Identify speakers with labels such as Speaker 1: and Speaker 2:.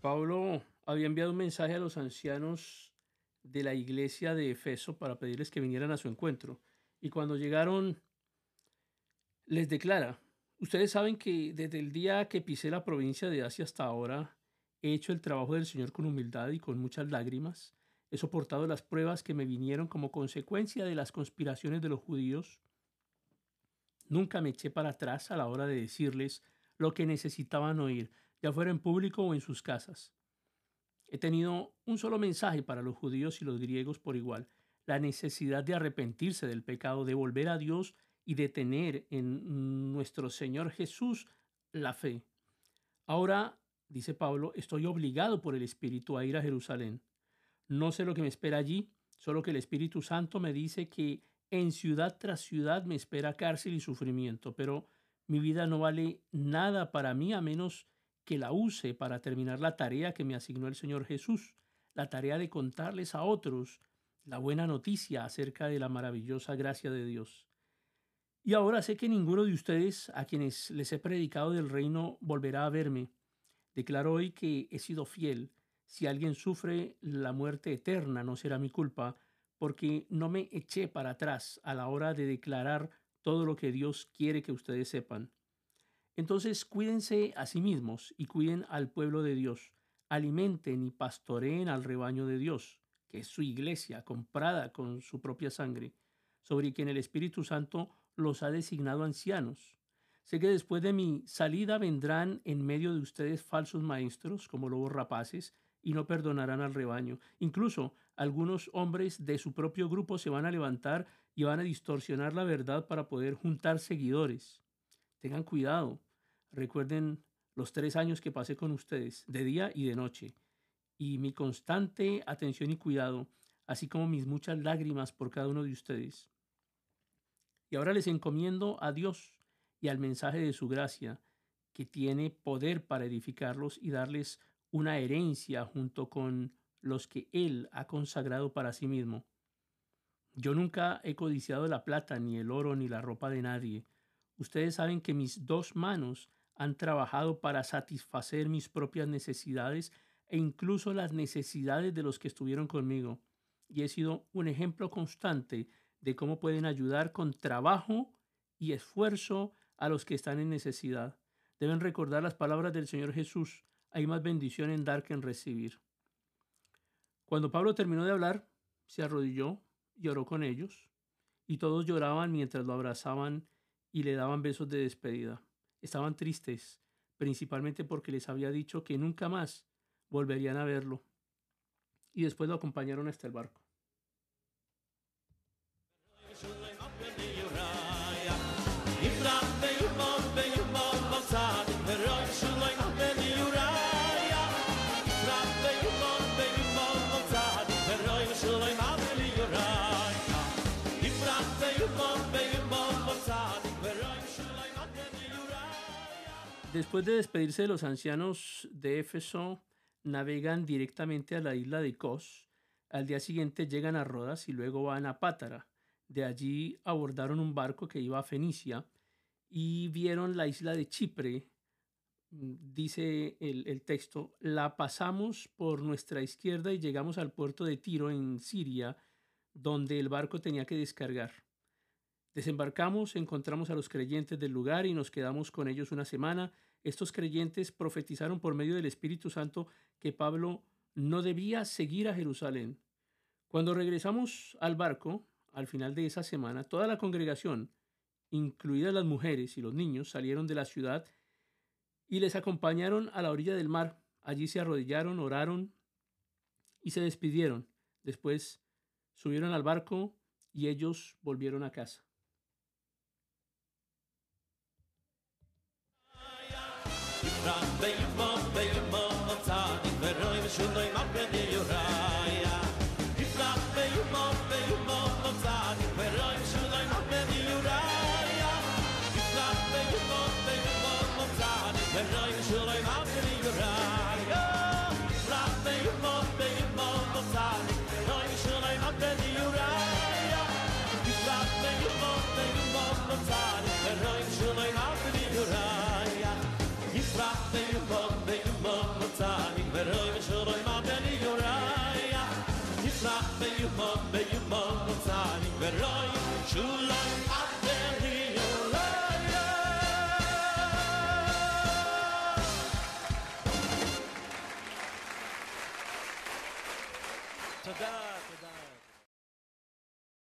Speaker 1: Pablo había enviado un mensaje a los ancianos de la iglesia de Efeso para pedirles que vinieran a su encuentro. Y cuando llegaron, les declara, ustedes saben que desde el día que pisé la provincia de Asia hasta ahora, he hecho el trabajo del Señor con humildad y con muchas lágrimas. He soportado las pruebas que me vinieron como consecuencia de las conspiraciones de los judíos. Nunca me eché para atrás a la hora de decirles lo que necesitaban oír, ya fuera en público o en sus casas. He tenido un solo mensaje para los judíos y los griegos por igual, la necesidad de arrepentirse del pecado, de volver a Dios y de tener en nuestro Señor Jesús la fe. Ahora, dice Pablo, estoy obligado por el Espíritu a ir a Jerusalén. No sé lo que me espera allí, solo que el Espíritu Santo me dice que en ciudad tras ciudad me espera cárcel y sufrimiento, pero mi vida no vale nada para mí a menos que la use para terminar la tarea que me asignó el Señor Jesús, la tarea de contarles a otros la buena noticia acerca de la maravillosa gracia de Dios. Y ahora sé que ninguno de ustedes a quienes les he predicado del reino volverá a verme. Declaro hoy que he sido fiel. Si alguien sufre la muerte eterna no será mi culpa, porque no me eché para atrás a la hora de declarar todo lo que Dios quiere que ustedes sepan. Entonces cuídense a sí mismos y cuiden al pueblo de Dios. Alimenten y pastoreen al rebaño de Dios, que es su iglesia comprada con su propia sangre, sobre quien el Espíritu Santo los ha designado ancianos. Sé que después de mi salida vendrán en medio de ustedes falsos maestros, como lobos rapaces, y no perdonarán al rebaño. Incluso algunos hombres de su propio grupo se van a levantar y van a distorsionar la verdad para poder juntar seguidores. Tengan cuidado. Recuerden los tres años que pasé con ustedes, de día y de noche, y mi constante atención y cuidado, así como mis muchas lágrimas por cada uno de ustedes. Y ahora les encomiendo a Dios y al mensaje de su gracia, que tiene poder para edificarlos y darles una herencia junto con los que Él ha consagrado para sí mismo. Yo nunca he codiciado la plata, ni el oro, ni la ropa de nadie. Ustedes saben que mis dos manos han trabajado para satisfacer mis propias necesidades e incluso las necesidades de los que estuvieron conmigo. Y he sido un ejemplo constante de cómo pueden ayudar con trabajo y esfuerzo a los que están en necesidad. Deben recordar las palabras del Señor Jesús. Hay más bendición en dar que en recibir. Cuando Pablo terminó de hablar, se arrodilló y oró con ellos, y todos lloraban mientras lo abrazaban y le daban besos de despedida. Estaban tristes, principalmente porque les había dicho que nunca más volverían a verlo. Y después lo acompañaron hasta el barco. Después de despedirse de los ancianos de Éfeso, navegan directamente a la isla de Kos. Al día siguiente llegan a Rodas y luego van a Pátara. De allí abordaron un barco que iba a Fenicia y vieron la isla de Chipre. Dice el, el texto, la pasamos por nuestra izquierda y llegamos al puerto de Tiro en Siria, donde el barco tenía que descargar. Desembarcamos, encontramos a los creyentes del lugar y nos quedamos con ellos una semana. Estos creyentes profetizaron por medio del Espíritu Santo que Pablo no debía seguir a Jerusalén. Cuando regresamos al barco, al final de esa semana, toda la congregación, incluidas las mujeres y los niños, salieron de la ciudad y les acompañaron a la orilla del mar. Allí se arrodillaron, oraron y se despidieron. Después subieron al barco y ellos volvieron a casa.
Speaker 2: ran dey mum dey mum i'm tired but i'm even shoyn